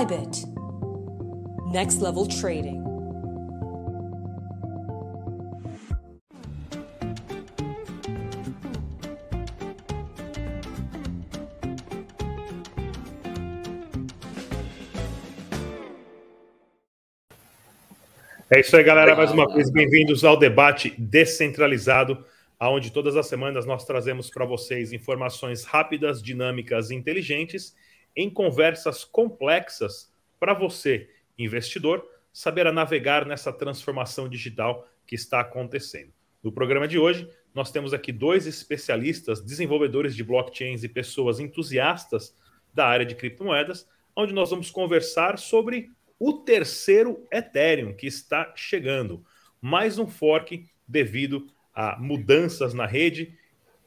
Bybit. Next level trading. É isso aí, galera. Mais uma vez, bem-vindos ao debate descentralizado, onde todas as semanas nós trazemos para vocês informações rápidas, dinâmicas e inteligentes em conversas complexas para você, investidor, saber navegar nessa transformação digital que está acontecendo. No programa de hoje, nós temos aqui dois especialistas, desenvolvedores de blockchains e pessoas entusiastas da área de criptomoedas, onde nós vamos conversar sobre o terceiro Ethereum que está chegando. Mais um fork devido a mudanças na rede,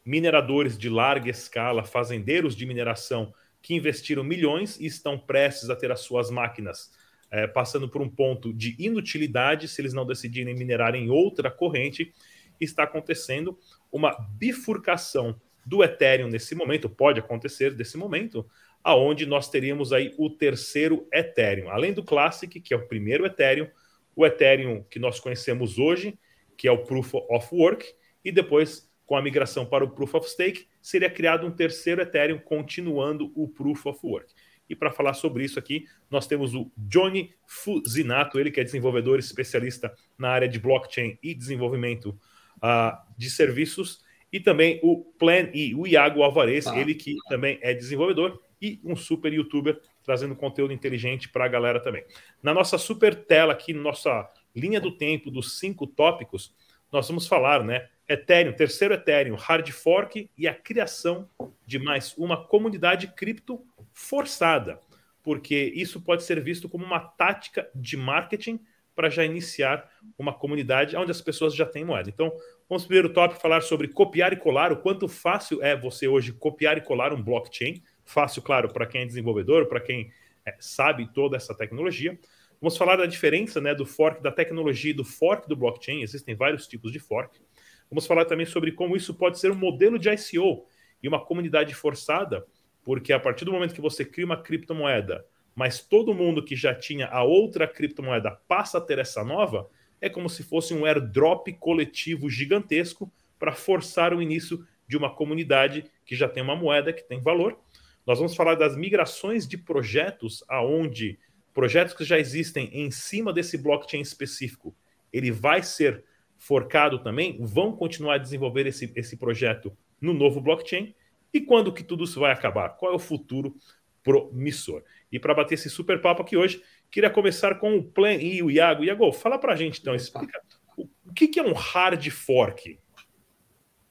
mineradores de larga escala, fazendeiros de mineração que investiram milhões e estão prestes a ter as suas máquinas é, passando por um ponto de inutilidade se eles não decidirem minerar em outra corrente. Está acontecendo uma bifurcação do Ethereum nesse momento, pode acontecer nesse momento, aonde nós teríamos aí o terceiro Ethereum. Além do Classic, que é o primeiro Ethereum, o Ethereum que nós conhecemos hoje, que é o Proof of Work, e depois, com a migração para o Proof of Stake, seria criado um terceiro Ethereum, continuando o Proof of Work. E para falar sobre isso aqui, nós temos o Johnny Fuzinato, ele que é desenvolvedor especialista na área de blockchain e desenvolvimento uh, de serviços, e também o Plan E, o Iago Alvarez, ah. ele que também é desenvolvedor e um super youtuber trazendo conteúdo inteligente para a galera também. Na nossa super tela aqui, nossa linha do tempo dos cinco tópicos, nós vamos falar, né? Ethereum, terceiro Ethereum, hard fork e a criação de mais uma comunidade cripto forçada, porque isso pode ser visto como uma tática de marketing para já iniciar uma comunidade onde as pessoas já têm moeda. Então, vamos primeiro tópico falar sobre copiar e colar, o quanto fácil é você hoje copiar e colar um blockchain fácil, claro, para quem é desenvolvedor, para quem é, sabe toda essa tecnologia. Vamos falar da diferença né, do fork da tecnologia e do fork do blockchain. Existem vários tipos de fork. Vamos falar também sobre como isso pode ser um modelo de ICO e uma comunidade forçada, porque a partir do momento que você cria uma criptomoeda, mas todo mundo que já tinha a outra criptomoeda passa a ter essa nova, é como se fosse um airdrop coletivo gigantesco para forçar o início de uma comunidade que já tem uma moeda que tem valor nós vamos falar das migrações de projetos aonde projetos que já existem em cima desse blockchain específico, ele vai ser forcado também, vão continuar a desenvolver esse, esse projeto no novo blockchain e quando que tudo isso vai acabar? Qual é o futuro promissor? E para bater esse super papo aqui hoje, queria começar com o Plan e o Iago. Iago, fala para a gente então, explica o, que, que, é um hard fork?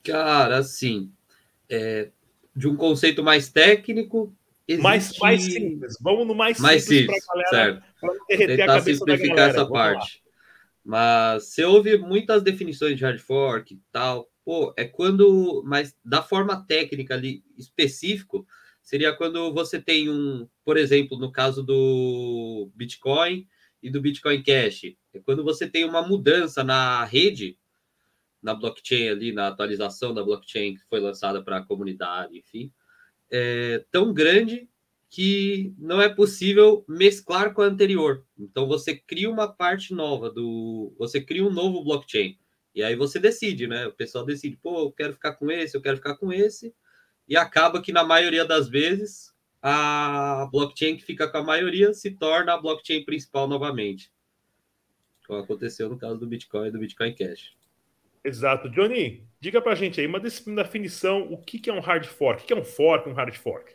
Cara, assim, é, de um conceito mais técnico. Existe... Mais, mais simples. Vamos no mais, mais simples, para galera. Certo. Tentar simplificar essa parte. Mas você ouve muitas definições de hard fork e tal. Pô, é quando, mas da forma técnica ali específico, seria quando você tem um, por exemplo, no caso do Bitcoin e do Bitcoin Cash, é quando você tem uma mudança na rede na blockchain ali, na atualização da blockchain que foi lançada para a comunidade, enfim, é tão grande que não é possível mesclar com a anterior. Então você cria uma parte nova do, você cria um novo blockchain e aí você decide, né? O pessoal decide, pô, eu quero ficar com esse, eu quero ficar com esse, e acaba que na maioria das vezes a blockchain que fica com a maioria se torna a blockchain principal novamente. Como aconteceu no caso do Bitcoin e do Bitcoin Cash. Exato. Johnny, diga pra gente aí uma definição, o que, é um hard fork? O que é um fork, um hard fork?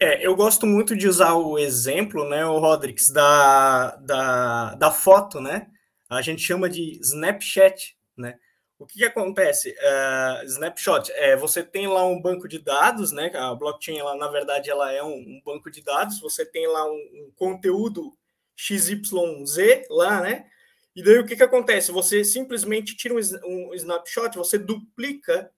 É, eu gosto muito de usar o exemplo, né, o Rodrigues, da, da, da foto, né? A gente chama de Snapchat, né? O que, que acontece? Uh, snapshot, é, você tem lá um banco de dados, né? A blockchain, ela, na verdade, ela é um, um banco de dados. Você tem lá um, um conteúdo XYZ lá, né? E daí o que, que acontece? Você simplesmente tira um, um snapshot, você duplica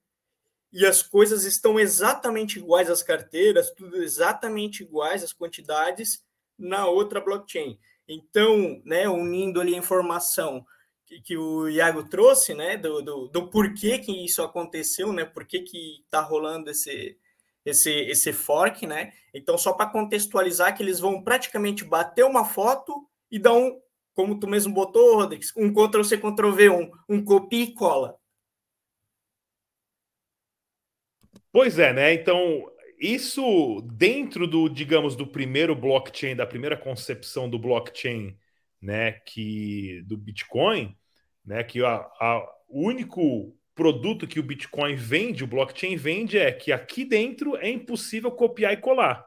e as coisas estão exatamente iguais, as carteiras, tudo exatamente iguais, as quantidades na outra blockchain. Então, né, unindo ali a informação que, que o Iago trouxe, né, do, do, do, porquê que isso aconteceu, né, por que está rolando esse, esse, esse fork, né? Então, só para contextualizar que eles vão praticamente bater uma foto e dar um, como tu mesmo botou, Rodrigues, um Ctrl-C, Ctrl-V, um, um copia e cola. Pois é, né? Então, isso dentro do, digamos, do primeiro blockchain, da primeira concepção do blockchain, né, que do Bitcoin, né, que a, a, o único produto que o Bitcoin vende, o blockchain vende, é que aqui dentro é impossível copiar e colar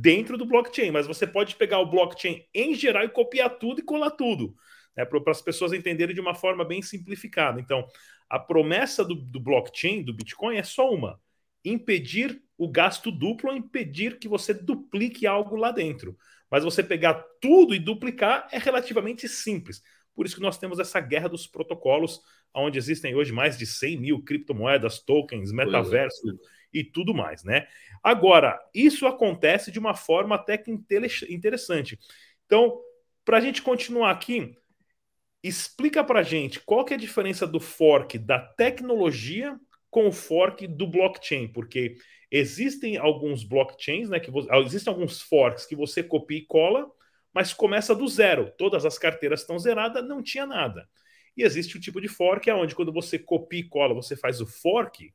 dentro do blockchain, mas você pode pegar o blockchain em geral e copiar tudo e colar tudo, né, para as pessoas entenderem de uma forma bem simplificada. Então, a promessa do, do blockchain, do Bitcoin, é só uma: impedir o gasto duplo impedir que você duplique algo lá dentro. Mas você pegar tudo e duplicar é relativamente simples. Por isso que nós temos essa guerra dos protocolos, onde existem hoje mais de 100 mil criptomoedas, tokens, é. metaverso é. E tudo mais, né? Agora, isso acontece de uma forma até que interessante. Então, para a gente continuar aqui, explica para gente qual que é a diferença do fork da tecnologia com o fork do blockchain, porque existem alguns blockchains, né, que existem alguns forks que você copia e cola, mas começa do zero. Todas as carteiras estão zeradas, não tinha nada. E existe o tipo de fork, é onde quando você copia e cola, você faz o fork,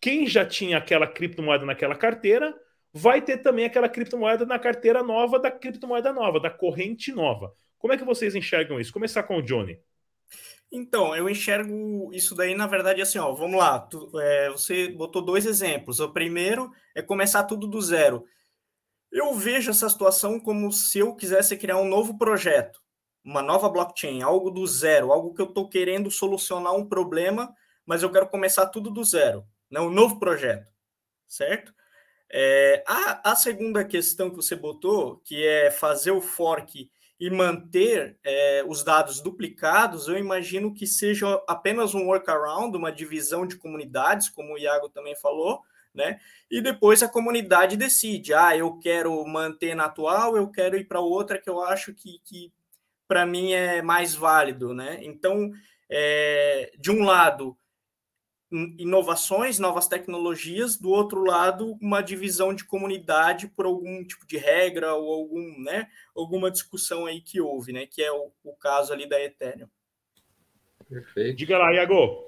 quem já tinha aquela criptomoeda naquela carteira, vai ter também aquela criptomoeda na carteira nova da criptomoeda nova, da corrente nova. Como é que vocês enxergam isso? Começar com o Johnny. Então, eu enxergo isso daí, na verdade, assim, ó, vamos lá, tu, é, você botou dois exemplos. O primeiro é começar tudo do zero. Eu vejo essa situação como se eu quisesse criar um novo projeto, uma nova blockchain, algo do zero, algo que eu estou querendo solucionar um problema, mas eu quero começar tudo do zero, né? um novo projeto, certo? É, a, a segunda questão que você botou, que é fazer o fork e manter é, os dados duplicados, eu imagino que seja apenas um workaround, uma divisão de comunidades, como o Iago também falou, né? E depois a comunidade decide, ah, eu quero manter na atual, eu quero ir para outra que eu acho que, que para mim é mais válido, né? Então, é, de um lado, inovações, novas tecnologias, do outro lado, uma divisão de comunidade por algum tipo de regra ou algum, né, alguma discussão aí que houve, né, que é o, o caso ali da Ethereum. Perfeito. Diga lá, Iago.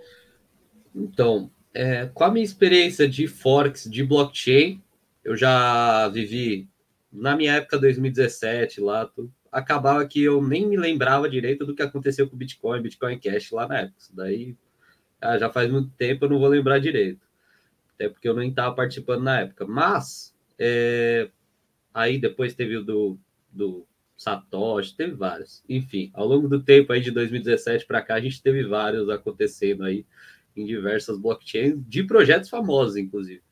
Então, é, com a minha experiência de forks de blockchain, eu já vivi na minha época 2017 lá, tudo, acabava que eu nem me lembrava direito do que aconteceu com o Bitcoin, Bitcoin Cash lá na época. Isso daí ah, já faz muito tempo, eu não vou lembrar direito. Até porque eu nem estava participando na época. Mas é, aí depois teve o do, do Satoshi, teve vários. Enfim, ao longo do tempo aí de 2017 para cá, a gente teve vários acontecendo aí em diversas blockchains, de projetos famosos, inclusive.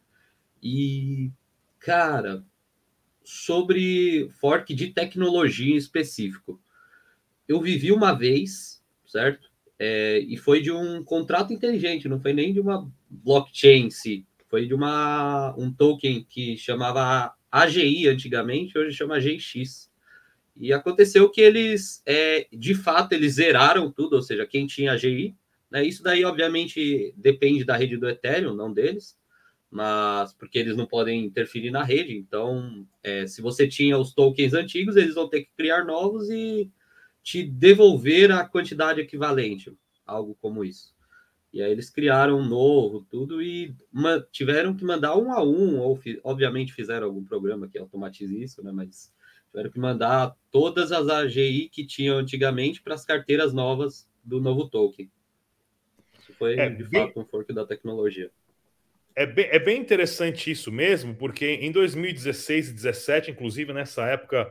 E, cara, sobre fork de tecnologia em específico. Eu vivi uma vez, certo? É, e foi de um contrato inteligente, não foi nem de uma blockchain em si. Foi de uma, um token que chamava AGI antigamente, hoje chama GX. E aconteceu que eles, é, de fato, eles zeraram tudo, ou seja, quem tinha AGI né? Isso daí, obviamente, depende da rede do Ethereum, não deles, mas porque eles não podem interferir na rede. Então, é, se você tinha os tokens antigos, eles vão ter que criar novos e te devolver a quantidade equivalente, algo como isso. E aí eles criaram um novo, tudo, e tiveram que mandar um a um, ou obviamente fizeram algum programa que automatize isso, né? Mas tiveram que mandar todas as AGI que tinham antigamente para as carteiras novas do novo token foi é de bem, fato um fork da tecnologia. É bem, é bem interessante isso mesmo, porque em 2016 e 2017, inclusive nessa época,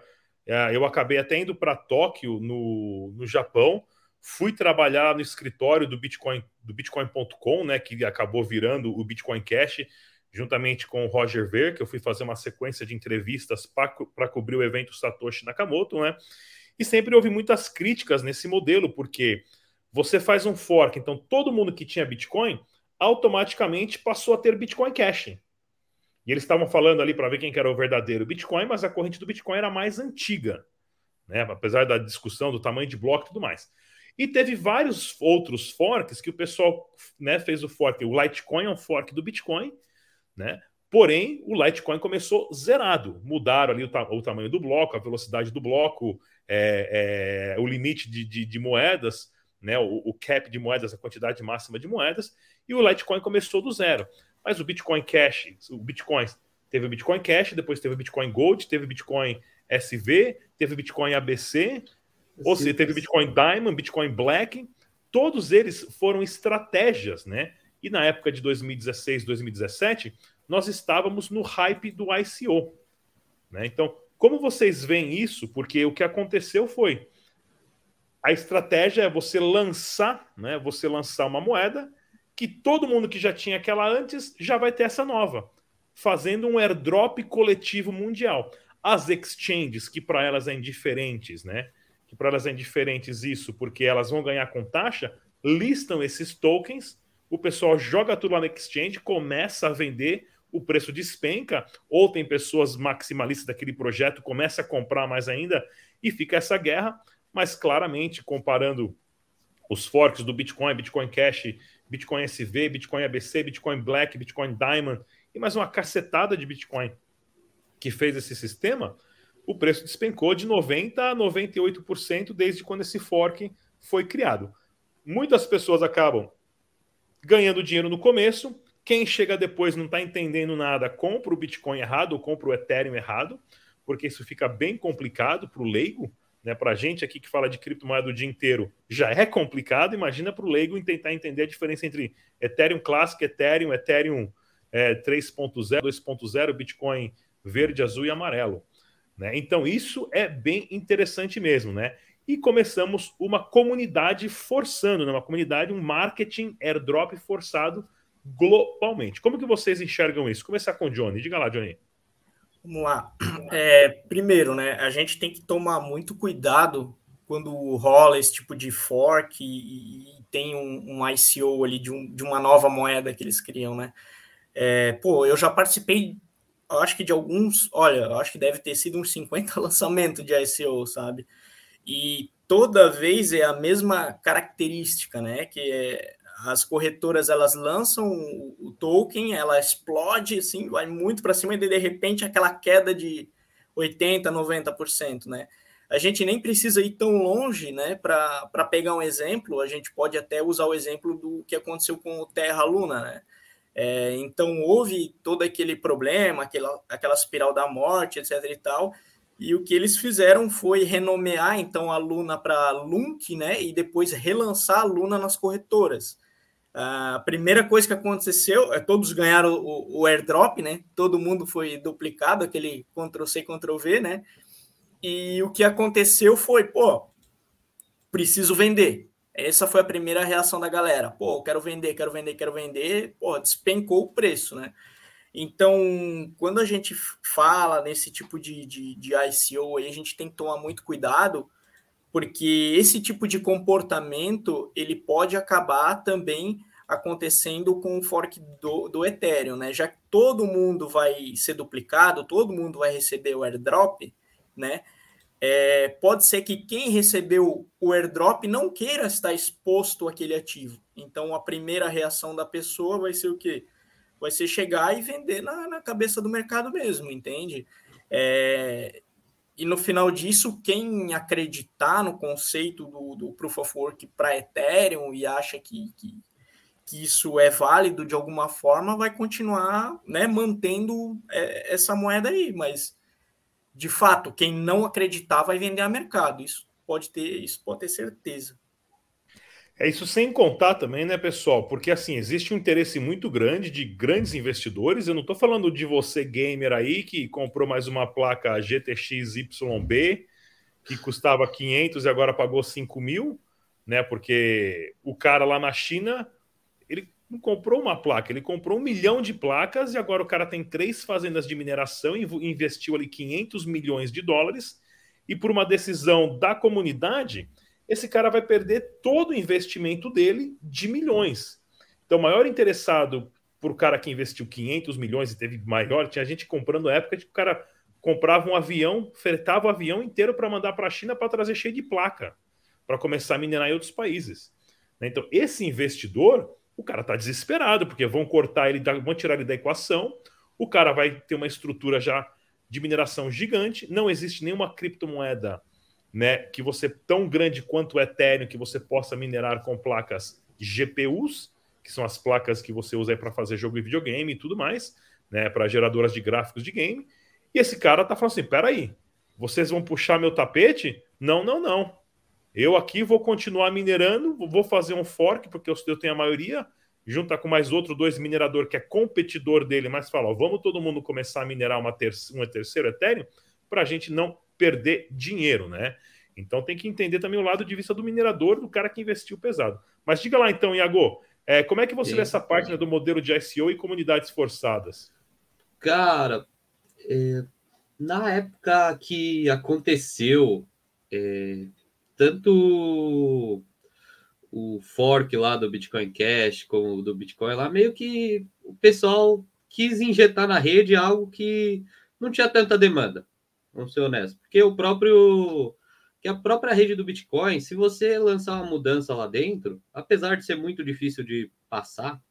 eu acabei até indo para Tóquio, no, no Japão, fui trabalhar no escritório do Bitcoin, do Bitcoin.com, né, que acabou virando o Bitcoin Cash, juntamente com o Roger Ver, que eu fui fazer uma sequência de entrevistas para cobrir o evento Satoshi Nakamoto, né? E sempre houve muitas críticas nesse modelo, porque você faz um fork, então todo mundo que tinha Bitcoin automaticamente passou a ter Bitcoin Cash. E eles estavam falando ali para ver quem era o verdadeiro Bitcoin, mas a corrente do Bitcoin era mais antiga, né? apesar da discussão do tamanho de bloco e tudo mais. E teve vários outros forks que o pessoal né, fez o fork. O Litecoin é um fork do Bitcoin, né? Porém, o Litecoin começou zerado. Mudaram ali o, ta o tamanho do bloco, a velocidade do bloco, é, é, o limite de, de, de moedas, né, o, o, cap de moedas, a quantidade máxima de moedas, e o Litecoin começou do zero. Mas o Bitcoin Cash, o Bitcoin, teve o Bitcoin Cash, depois teve o Bitcoin Gold, teve o Bitcoin SV, teve o Bitcoin ABC, ou seja, teve o Bitcoin Diamond, Bitcoin Black, todos eles foram estratégias, né? E na época de 2016, 2017, nós estávamos no hype do ICO. Né? Então, como vocês veem isso? Porque o que aconteceu foi a estratégia é você lançar, né? Você lançar uma moeda que todo mundo que já tinha aquela antes já vai ter essa nova, fazendo um airdrop coletivo mundial. As exchanges, que para elas é indiferentes, né? Que para elas é indiferentes isso, porque elas vão ganhar com taxa, listam esses tokens, o pessoal joga tudo lá no exchange, começa a vender, o preço despenca, ou tem pessoas maximalistas daquele projeto, começa a comprar mais ainda, e fica essa guerra, mas claramente, comparando os forks do Bitcoin, Bitcoin Cash, Bitcoin SV, Bitcoin ABC, Bitcoin Black, Bitcoin Diamond, e mais uma cacetada de Bitcoin que fez esse sistema, o preço despencou de 90% a 98% desde quando esse fork foi criado. Muitas pessoas acabam ganhando dinheiro no começo, quem chega depois não está entendendo nada, compra o Bitcoin errado ou compra o Ethereum errado, porque isso fica bem complicado para o leigo. Né, para a gente aqui que fala de criptomoeda o dia inteiro, já é complicado. Imagina para o leigo tentar entender a diferença entre Ethereum clássico, Ethereum, Ethereum é, 3.0, 2.0, Bitcoin verde, azul e amarelo. Né? Então, isso é bem interessante mesmo. Né? E começamos uma comunidade forçando, né? uma comunidade, um marketing airdrop forçado globalmente. Como que vocês enxergam isso? Começar com o Johnny. Diga lá, Johnny. Vamos lá. É, primeiro, né, a gente tem que tomar muito cuidado quando rola esse tipo de fork e, e tem um, um, ICO ali de, um, de, uma nova moeda que eles criam, né? É, pô, eu já participei, acho que de alguns, olha, acho que deve ter sido uns 50 lançamentos de ICO, sabe? E toda vez é a mesma característica, né? Que é as corretoras elas lançam o token, ela explode, assim, vai muito para cima e de repente aquela queda de 80, 90%, né? A gente nem precisa ir tão longe, né? Para pegar um exemplo, a gente pode até usar o exemplo do que aconteceu com o Terra Luna, né? É, então houve todo aquele problema, aquela, aquela espiral da morte, etc. e tal. E o que eles fizeram foi renomear então a Luna para Lunk, né? E depois relançar a Luna nas corretoras. A primeira coisa que aconteceu é todos ganharam o, o, airdrop, né? Todo mundo foi duplicado, aquele Ctrl C, Ctrl V, né? E o que aconteceu foi, pô, preciso vender. Essa foi a primeira reação da galera. Pô, quero vender, quero vender, quero vender. Pô, despencou o preço, né? Então, quando a gente fala nesse tipo de, de, de ICO aí, a gente tem que tomar muito cuidado, porque esse tipo de comportamento ele pode acabar também acontecendo com o fork do, do Ethereum, né? Já que todo mundo vai ser duplicado, todo mundo vai receber o airdrop, né? É, pode ser que quem recebeu o airdrop não queira estar exposto àquele ativo. Então a primeira reação da pessoa vai ser o quê? Vai ser chegar e vender na, na cabeça do mercado mesmo, entende? É, e no final disso, quem acreditar no conceito do, do Proof of Work para Ethereum e acha que, que, que, isso é válido de alguma forma, vai continuar né, mantendo é, essa moeda aí. Mas, de fato, quem não acreditar vai vender a mercado. Isso pode ter, isso pode ter certeza. É isso sem contar também, né, pessoal? Porque assim, existe um interesse muito grande de grandes investidores. Eu não estou falando de você, gamer aí, que comprou mais uma placa GTX YB, que custava 500 e agora pagou 5 mil, né? Porque o cara lá na China, ele não comprou uma placa, ele comprou um milhão de placas e agora o cara tem três fazendas de mineração e investiu ali 500 milhões de dólares. E por uma decisão da comunidade esse cara vai perder todo o investimento dele de milhões. Então, o maior interessado por cara que investiu 500 milhões e teve maior, tinha gente comprando na época, tipo, o cara comprava um avião, fretava o avião inteiro para mandar para a China para trazer cheio de placa, para começar a minerar em outros países. Né? Então, esse investidor, o cara está desesperado, porque vão cortar ele, vão tirar ele da equação, o cara vai ter uma estrutura já de mineração gigante, não existe nenhuma criptomoeda né, que você tão grande quanto o Ethereum que você possa minerar com placas GPUs, que são as placas que você usa para fazer jogo de videogame e tudo mais, né, para geradoras de gráficos de game. E esse cara tá falando assim: peraí, vocês vão puxar meu tapete? Não, não, não. Eu aqui vou continuar minerando, vou fazer um fork, porque eu tenho a maioria, junta com mais outro dois minerador que é competidor dele, mas fala: ó, vamos todo mundo começar a minerar uma ter um terceiro Ethereum para a gente não perder dinheiro, né? Então tem que entender também o lado de vista do minerador, do cara que investiu pesado. Mas diga lá então, Iago, é, como é que você vê essa parte né, do modelo de ICO e comunidades forçadas? Cara, é, na época que aconteceu, é, tanto o fork lá do Bitcoin Cash como do Bitcoin lá, meio que o pessoal quis injetar na rede algo que não tinha tanta demanda, vamos ser honestos. Porque o próprio que a própria rede do Bitcoin, se você lançar uma mudança lá dentro, apesar de ser muito difícil de passar,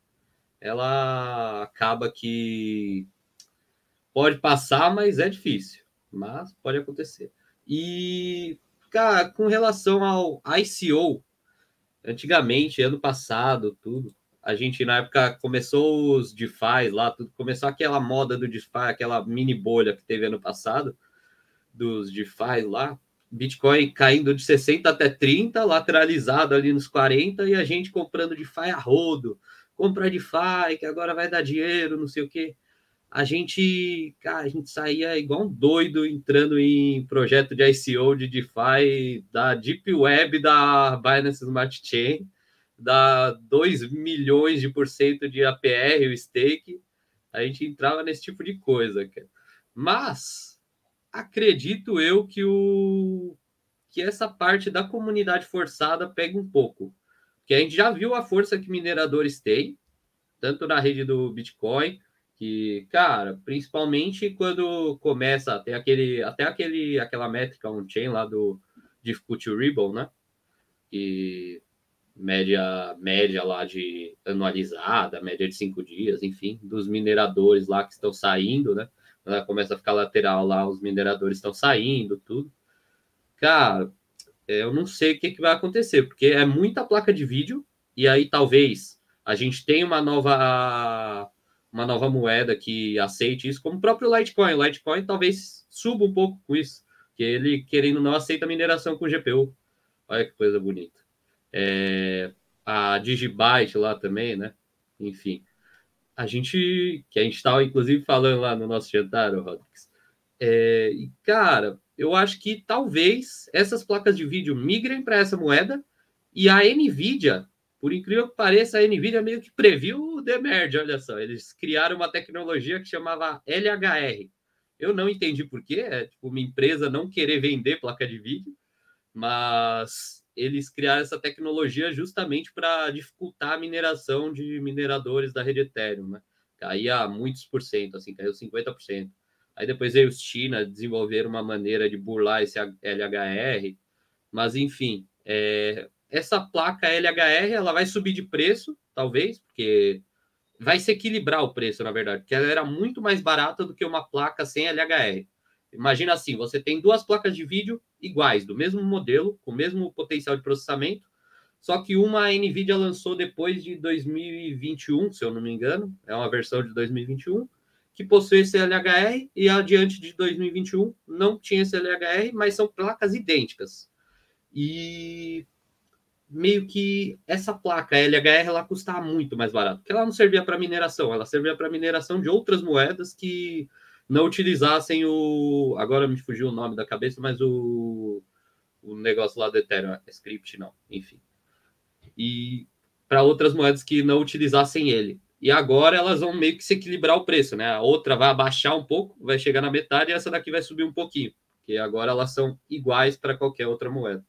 ela acaba que pode passar, mas é difícil. Mas pode acontecer. E, cara, com relação ao ICO, antigamente, ano passado, tudo, a gente na época começou os DeFi lá, tudo, começou aquela moda do DeFi, aquela mini bolha que teve ano passado, dos DeFi lá, Bitcoin caindo de 60 até 30, lateralizado ali nos 40, e a gente comprando de FI a rodo, compra de FI, que agora vai dar dinheiro, não sei o quê. A gente, cara, a gente saía igual um doido entrando em projeto de ICO de DeFi da Deep Web da Binance Smart Chain, da 2 milhões de por cento de APR, o stake. A gente entrava nesse tipo de coisa, cara. Mas acredito eu que o que essa parte da comunidade forçada pega um pouco. Que a gente já viu a força que mineradores têm, tanto na rede do Bitcoin, que, cara, principalmente quando começa até aquele até aquele aquela métrica on-chain lá do Difficulty Ribbon, né? Que média média lá de anualizada, média de cinco dias, enfim, dos mineradores lá que estão saindo, né? Ela começa a ficar lateral lá, os mineradores estão saindo, tudo. Cara, é, eu não sei o que, que vai acontecer, porque é muita placa de vídeo, e aí talvez a gente tenha uma nova uma nova moeda que aceite isso, como o próprio Litecoin. O Litecoin talvez suba um pouco com isso, que ele, querendo não, aceita mineração com GPU. Olha que coisa bonita. É, a Digibyte lá também, né? Enfim a gente, que a gente estava inclusive falando lá no nosso jantar, Rodrigues, é, e cara, eu acho que talvez essas placas de vídeo migrem para essa moeda e a Nvidia, por incrível que pareça, a Nvidia meio que previu o demerge, olha só, eles criaram uma tecnologia que chamava LHR. Eu não entendi por quê, é tipo uma empresa não querer vender placa de vídeo, mas eles criaram essa tecnologia justamente para dificultar a mineração de mineradores da rede Ethereum, né? Caía muitos por cento, assim, caiu 50%. Aí depois veio os China desenvolver uma maneira de burlar esse LHR, mas enfim, é, essa placa LHR ela vai subir de preço, talvez, porque vai se equilibrar o preço, na verdade, porque ela era muito mais barata do que uma placa sem LHR. Imagina assim, você tem duas placas de vídeo iguais, do mesmo modelo, com o mesmo potencial de processamento, só que uma a Nvidia lançou depois de 2021, se eu não me engano, é uma versão de 2021, que possui esse LHR e adiante de 2021 não tinha esse LHR, mas são placas idênticas. E meio que essa placa LHR ela custava muito mais barato, porque ela não servia para mineração, ela servia para mineração de outras moedas que não utilizassem o. Agora me fugiu o nome da cabeça, mas o, o negócio lá do Ethereum, é script não, enfim. E para outras moedas que não utilizassem ele. E agora elas vão meio que se equilibrar o preço, né? A outra vai abaixar um pouco, vai chegar na metade, e essa daqui vai subir um pouquinho. Porque agora elas são iguais para qualquer outra moeda.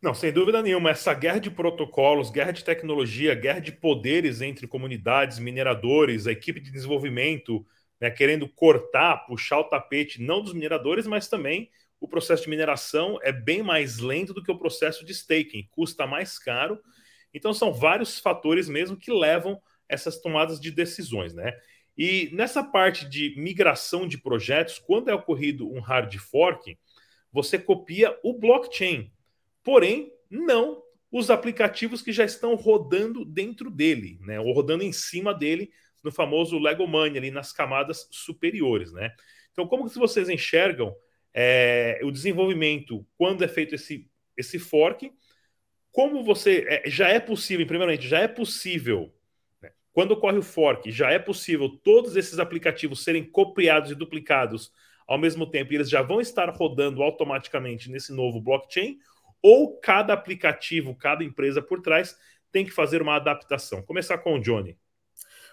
Não, sem dúvida nenhuma. Essa guerra de protocolos, guerra de tecnologia, guerra de poderes entre comunidades, mineradores, a equipe de desenvolvimento, né, querendo cortar, puxar o tapete, não dos mineradores, mas também o processo de mineração é bem mais lento do que o processo de staking, custa mais caro. Então, são vários fatores mesmo que levam essas tomadas de decisões, né? E nessa parte de migração de projetos, quando é ocorrido um hard fork, você copia o blockchain, porém não os aplicativos que já estão rodando dentro dele, né? Ou rodando em cima dele no famoso Lego Money, ali nas camadas superiores, né? Então, como que vocês enxergam é, o desenvolvimento quando é feito esse, esse fork? Como você é, já é possível, primeiramente, já é possível né? quando ocorre o fork, já é possível todos esses aplicativos serem copiados e duplicados ao mesmo tempo, e eles já vão estar rodando automaticamente nesse novo blockchain, ou cada aplicativo, cada empresa por trás tem que fazer uma adaptação. Começar com o Johnny.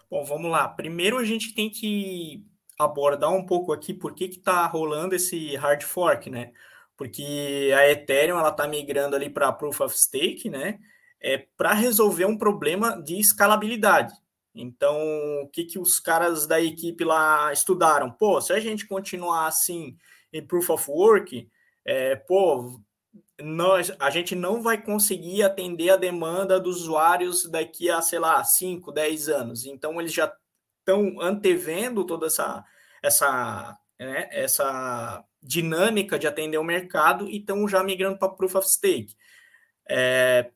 Bom, vamos lá. Primeiro a gente tem que abordar um pouco aqui por que está rolando esse hard fork, né? Porque a Ethereum ela está migrando ali para Proof of Stake, né? É para resolver um problema de escalabilidade. Então, o que, que os caras da equipe lá estudaram? Pô, se a gente continuar assim em Proof of Work, é, pô, nós, a gente não vai conseguir atender a demanda dos usuários daqui a, sei lá, 5, 10 anos. Então, eles já estão antevendo toda essa, essa, né, essa dinâmica de atender o mercado e estão já migrando para Proof of Stake. É,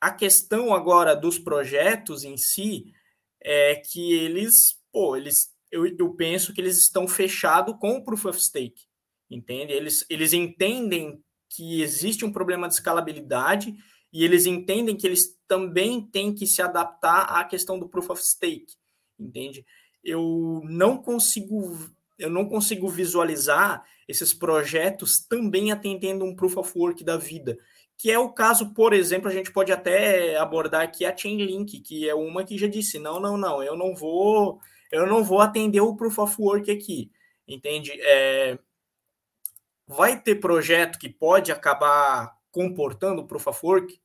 a questão agora dos projetos em si é que eles, pô, eles, eu, eu penso que eles estão fechados com o Proof of Stake, entende? Eles, eles entendem que existe um problema de escalabilidade e eles entendem que eles também têm que se adaptar à questão do proof of stake, entende? Eu não consigo eu não consigo visualizar esses projetos também atendendo um proof of work da vida, que é o caso, por exemplo, a gente pode até abordar aqui a Chainlink, que é uma que já disse, não, não, não, eu não vou, eu não vou atender o proof of work aqui, entende? É, vai ter projeto que pode acabar comportando Proof of Work?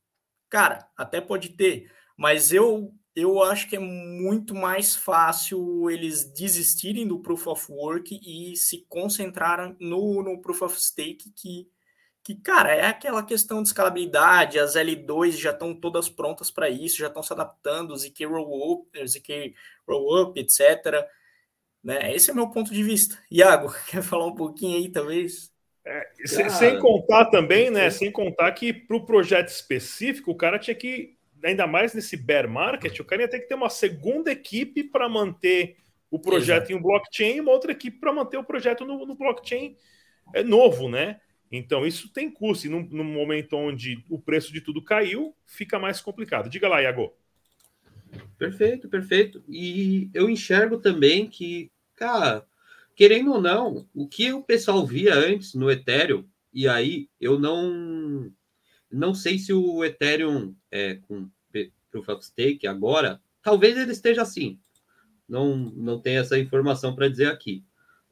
Cara, até pode ter, mas eu eu acho que é muito mais fácil eles desistirem do Proof of Work e se concentrarem no, no Proof of Stake, que, que, cara, é aquela questão de escalabilidade, as L2 já estão todas prontas para isso, já estão se adaptando, ZK Rollup, ZK Rollup, etc. Né? Esse é o meu ponto de vista. Iago, quer falar um pouquinho aí, talvez? É, Cara, sem contar também, né? Sem contar que para o projeto específico, o cara tinha que, ainda mais nesse bear market, o cara ia ter que ter uma segunda equipe para manter o projeto Exato. em um blockchain e uma outra equipe para manter o projeto no, no, blockchain é novo, né? Então isso tem custo. E no, no, momento onde o preço de tudo caiu, fica mais complicado. Diga lá, Iago. Perfeito, perfeito. E eu enxergo também que, cara querendo ou não, o que o pessoal via antes no Ethereum, e aí eu não não sei se o Ethereum é, com Proof of Stake agora, talvez ele esteja assim. Não, não tem essa informação para dizer aqui.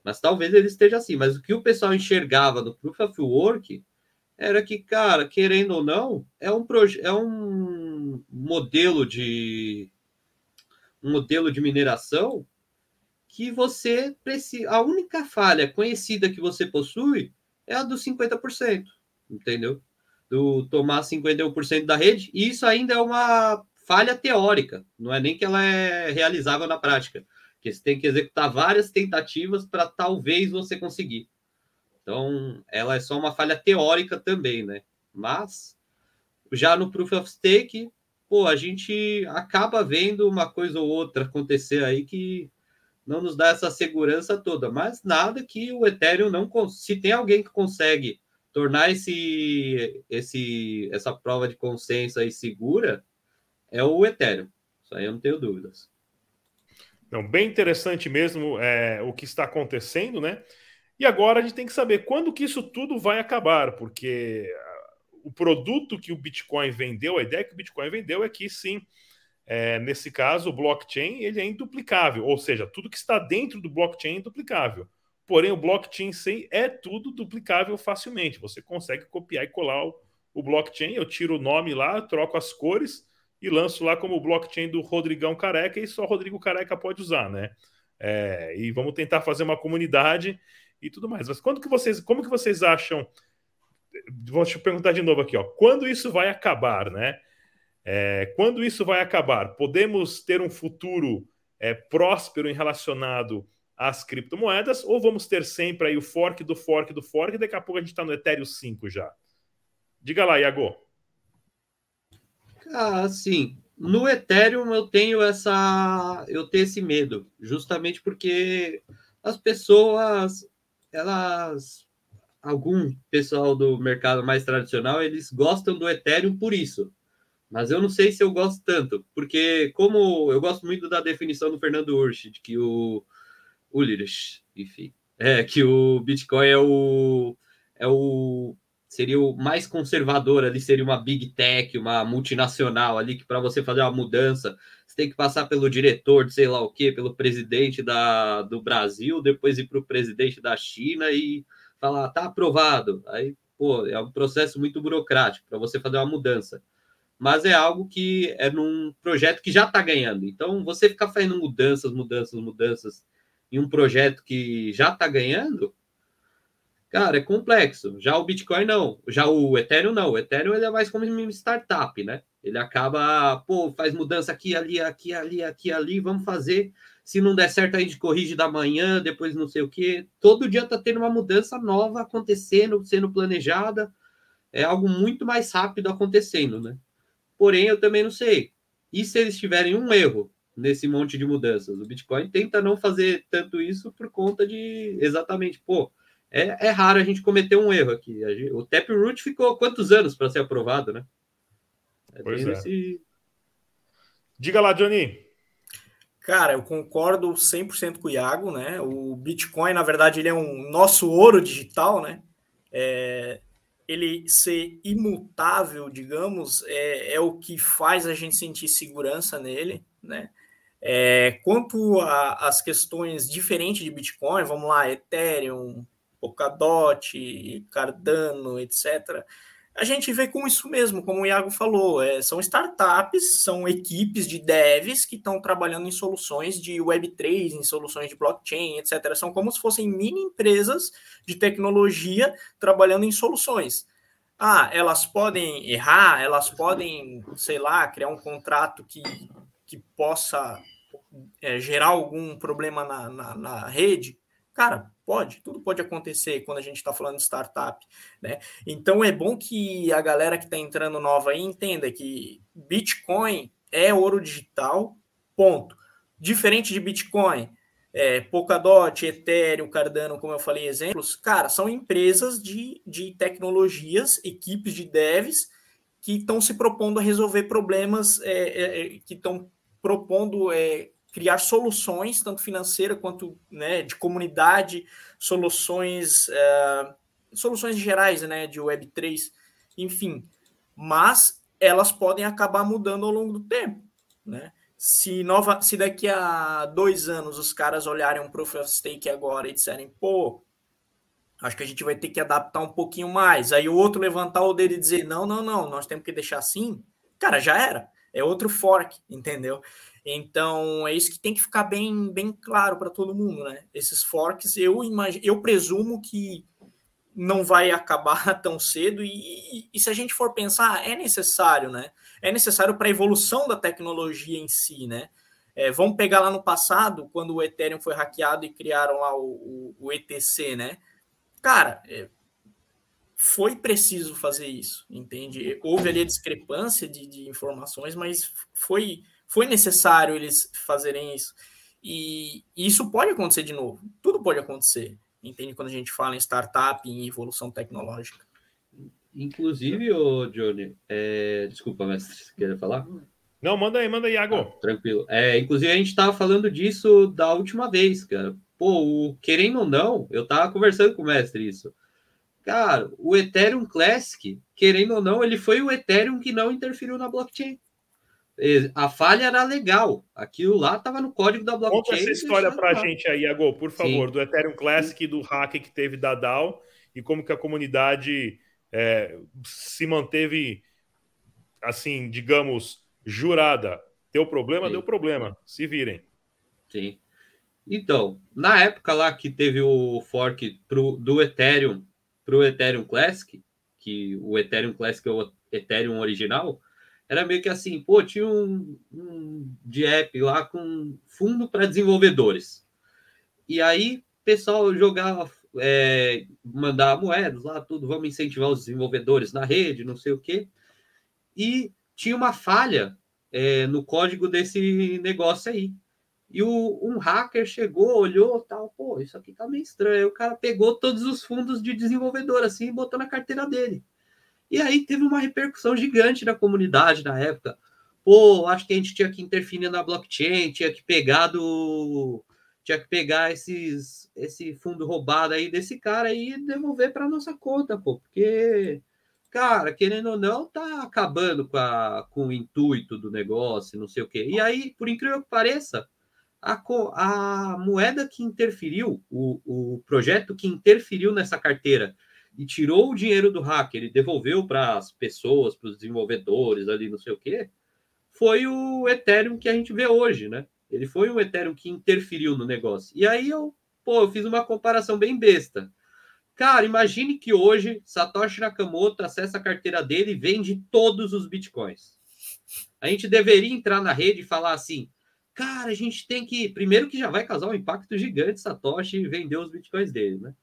Mas talvez ele esteja assim. Mas o que o pessoal enxergava no Proof of Work era que, cara, querendo ou não, é um, é um modelo de um modelo de mineração que você precisa. A única falha conhecida que você possui é a dos 50%, entendeu? Do tomar 51% da rede, e isso ainda é uma falha teórica, não é nem que ela é realizável na prática, que você tem que executar várias tentativas para talvez você conseguir. Então, ela é só uma falha teórica também, né? Mas já no Proof of Stake, pô, a gente acaba vendo uma coisa ou outra acontecer aí que não nos dá essa segurança toda, mas nada que o Ethereum não se tem alguém que consegue tornar esse, esse essa prova de consenso aí segura, é o Ethereum. Isso aí eu não tenho dúvidas. Não, bem interessante mesmo é, o que está acontecendo, né? E agora a gente tem que saber quando que isso tudo vai acabar, porque o produto que o Bitcoin vendeu, a ideia que o Bitcoin vendeu é que sim, é, nesse caso, o blockchain ele é induplicável, ou seja, tudo que está dentro do blockchain é induplicável. Porém, o blockchain sim é tudo duplicável facilmente. Você consegue copiar e colar o, o blockchain. Eu tiro o nome lá, troco as cores e lanço lá como o blockchain do Rodrigão Careca e só Rodrigo Careca pode usar, né? É, e vamos tentar fazer uma comunidade e tudo mais. Mas quando que vocês, como que vocês acham? Vou te perguntar de novo aqui, ó. Quando isso vai acabar, né? É, quando isso vai acabar? Podemos ter um futuro é, próspero em relacionado às criptomoedas, ou vamos ter sempre aí o fork do fork do fork, e daqui a pouco a gente está no Ethereum 5 já? Diga lá, Iago. Ah, sim. No Ethereum eu tenho essa, eu tenho esse medo, justamente porque as pessoas, elas, algum pessoal do mercado mais tradicional, eles gostam do Ethereum por isso. Mas eu não sei se eu gosto tanto, porque como eu gosto muito da definição do Fernando Urch, de que o Ulrich, enfim, é que o Bitcoin é o é o seria o mais conservador ali, seria uma big tech, uma multinacional ali, que para você fazer uma mudança, você tem que passar pelo diretor de sei lá o quê, pelo presidente da, do Brasil, depois ir para o presidente da China e falar, tá aprovado. Aí, pô, é um processo muito burocrático para você fazer uma mudança. Mas é algo que é num projeto que já está ganhando. Então, você ficar fazendo mudanças, mudanças, mudanças em um projeto que já está ganhando, Cara, é complexo. Já o Bitcoin não. Já o Ethereum não. O Ethereum ele é mais como uma startup, né? Ele acaba, pô, faz mudança aqui, ali, aqui, ali, aqui, ali, vamos fazer. Se não der certo, a gente corrige da manhã, depois não sei o quê. Todo dia tá tendo uma mudança nova acontecendo, sendo planejada. É algo muito mais rápido acontecendo, né? Porém, eu também não sei. E se eles tiverem um erro nesse monte de mudanças? O Bitcoin tenta não fazer tanto isso por conta de exatamente, pô, é, é raro a gente cometer um erro aqui. Gente, o Taproot ficou quantos anos para ser aprovado, né? É pois é. Esse... Diga lá, Johnny. Cara, eu concordo 100% com o Iago, né? O Bitcoin, na verdade, ele é um nosso ouro digital, né? É, ele ser imutável, digamos, é, é, o que faz a gente sentir segurança nele, né? É, quanto às questões diferentes de Bitcoin, vamos lá, Ethereum, Polkadot, Cardano, etc. A gente vê com isso mesmo, como o Iago falou, é, são startups, são equipes de devs que estão trabalhando em soluções de Web3, em soluções de blockchain, etc. São como se fossem mini empresas de tecnologia trabalhando em soluções. Ah, elas podem errar, elas podem, sei lá, criar um contrato que, que possa é, gerar algum problema na, na, na rede. Cara, Pode, tudo pode acontecer quando a gente está falando de startup, né? Então é bom que a galera que está entrando nova aí entenda que Bitcoin é ouro digital, ponto. Diferente de Bitcoin, é, Polkadot, Ethereum, Cardano, como eu falei, exemplos, cara, são empresas de, de tecnologias, equipes de devs que estão se propondo a resolver problemas, é, é, é que estão propondo é, criar soluções, tanto financeira quanto né, de comunidade, soluções, uh, soluções gerais né, de Web3, enfim. Mas elas podem acabar mudando ao longo do tempo. Né? Se, nova, se daqui a dois anos os caras olharem um Proof of Stake agora e disserem, pô, acho que a gente vai ter que adaptar um pouquinho mais. Aí o outro levantar o dedo e dizer, não, não, não, nós temos que deixar assim. Cara, já era. É outro fork, entendeu? Então, é isso que tem que ficar bem, bem claro para todo mundo, né? Esses forks, eu imagino, eu presumo que não vai acabar tão cedo e, e, e se a gente for pensar, é necessário, né? É necessário para a evolução da tecnologia em si, né? É, vamos pegar lá no passado, quando o Ethereum foi hackeado e criaram lá o, o, o ETC, né? Cara, é, foi preciso fazer isso, entende? Houve ali a discrepância de, de informações, mas foi foi necessário eles fazerem isso. E, e isso pode acontecer de novo. Tudo pode acontecer. Entende? Quando a gente fala em startup, em evolução tecnológica. Inclusive, o Johnny, é... desculpa, mestre, você quer falar? Não, manda aí, manda aí, Iago. Ah, tranquilo. É, inclusive, a gente estava falando disso da última vez, cara. Pô, o, querendo ou não, eu estava conversando com o mestre isso. Cara, o Ethereum Classic, querendo ou não, ele foi o Ethereum que não interferiu na blockchain a falha era legal. Aquilo lá estava no código da blockchain. Conta essa história para a gente aí, Iago, por favor, Sim. do Ethereum Classic, do hack que teve da DAO e como que a comunidade é, se manteve, assim, digamos, jurada. Deu problema, Sim. deu problema. Se virem. Sim. Então, na época lá que teve o fork pro, do Ethereum para o Ethereum Classic, que o Ethereum Classic é o Ethereum original, era meio que assim, pô, tinha um, um de app lá com fundo para desenvolvedores. E aí, pessoal jogava, é, mandava moedas lá, tudo, vamos incentivar os desenvolvedores na rede, não sei o quê. E tinha uma falha é, no código desse negócio aí. E o, um hacker chegou, olhou, tal, pô, isso aqui tá meio estranho. Aí o cara pegou todos os fundos de desenvolvedor assim e botou na carteira dele. E aí teve uma repercussão gigante na comunidade na época. Pô, acho que a gente tinha que interferir na blockchain, tinha que pegar do tinha que pegar esses esse fundo roubado aí desse cara e devolver para nossa conta, pô, porque cara, querendo ou não, tá acabando com, a, com o intuito do negócio, não sei o quê. E aí, por incrível que pareça, a, a moeda que interferiu, o, o projeto que interferiu nessa carteira e tirou o dinheiro do hacker e devolveu para as pessoas, para os desenvolvedores ali, não sei o quê, foi o Ethereum que a gente vê hoje, né? Ele foi o Ethereum que interferiu no negócio. E aí eu, pô, eu fiz uma comparação bem besta. Cara, imagine que hoje Satoshi Nakamoto acessa a carteira dele e vende todos os bitcoins. A gente deveria entrar na rede e falar assim: cara, a gente tem que. Primeiro, que já vai causar um impacto gigante Satoshi vender os bitcoins dele, né?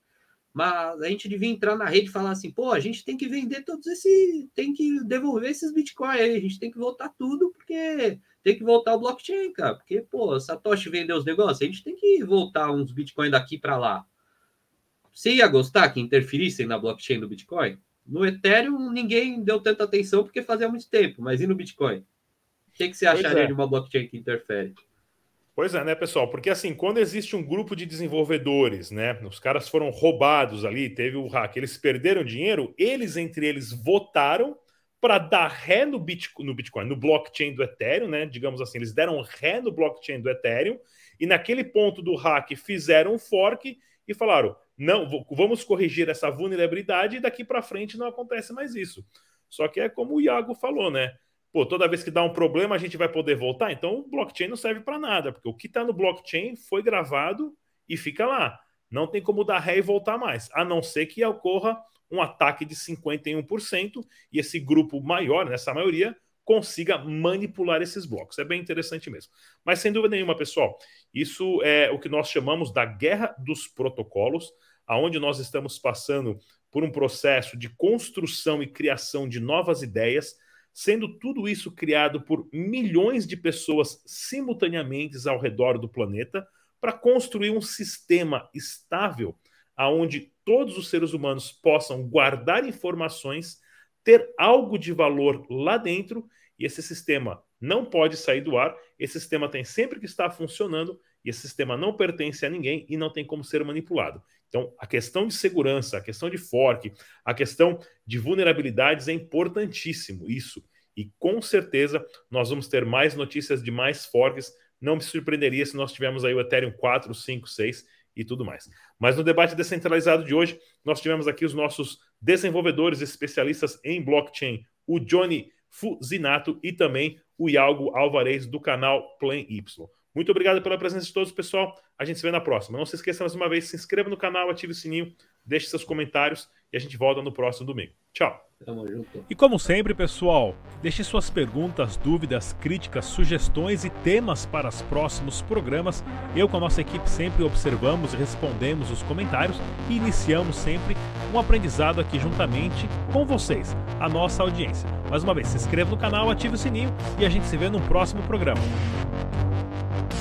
Mas a gente devia entrar na rede e falar assim, pô, a gente tem que vender todos esses, tem que devolver esses bitcoins aí, a gente tem que voltar tudo, porque tem que voltar o blockchain, cara. Porque, pô, Satoshi vendeu os negócios, a gente tem que voltar uns bitcoins daqui para lá. Você ia gostar que interferissem na blockchain do Bitcoin? No Ethereum, ninguém deu tanta atenção porque fazia muito tempo, mas e no Bitcoin? O que, que você acharia é. de uma blockchain que interfere? Pois é, né, pessoal? Porque assim, quando existe um grupo de desenvolvedores, né, os caras foram roubados ali, teve o hack, eles perderam dinheiro, eles entre eles votaram para dar ré no Bitcoin, no Bitcoin, no blockchain do Ethereum, né? Digamos assim, eles deram ré no blockchain do Ethereum e naquele ponto do hack fizeram um fork e falaram: "Não, vamos corrigir essa vulnerabilidade e daqui para frente não acontece mais isso". Só que é como o Iago falou, né? Pô, toda vez que dá um problema a gente vai poder voltar. Então o blockchain não serve para nada, porque o que está no blockchain foi gravado e fica lá. Não tem como dar ré e voltar mais, a não ser que ocorra um ataque de 51% e esse grupo maior, nessa maioria, consiga manipular esses blocos. É bem interessante mesmo. Mas sem dúvida nenhuma, pessoal, isso é o que nós chamamos da guerra dos protocolos, aonde nós estamos passando por um processo de construção e criação de novas ideias sendo tudo isso criado por milhões de pessoas simultaneamente ao redor do planeta para construir um sistema estável aonde todos os seres humanos possam guardar informações, ter algo de valor lá dentro e esse sistema não pode sair do ar, esse sistema tem sempre que estar funcionando e esse sistema não pertence a ninguém e não tem como ser manipulado. Então, a questão de segurança, a questão de fork, a questão de vulnerabilidades é importantíssimo isso. E com certeza nós vamos ter mais notícias de mais forks. Não me surpreenderia se nós tivermos aí o Ethereum 4, 5, 6 e tudo mais. Mas no debate descentralizado de hoje, nós tivemos aqui os nossos desenvolvedores especialistas em blockchain, o Johnny Fuzinato e também o Iago Alvarez do canal Plan Y. Muito obrigado pela presença de todos, pessoal. A gente se vê na próxima. Não se esqueça mais uma vez, se inscreva no canal, ative o sininho, deixe seus comentários e a gente volta no próximo domingo. Tchau. Tamo junto. E como sempre, pessoal, deixe suas perguntas, dúvidas, críticas, sugestões e temas para os próximos programas. Eu com a nossa equipe sempre observamos e respondemos os comentários e iniciamos sempre um aprendizado aqui juntamente com vocês, a nossa audiência. Mais uma vez, se inscreva no canal, ative o sininho e a gente se vê no próximo programa.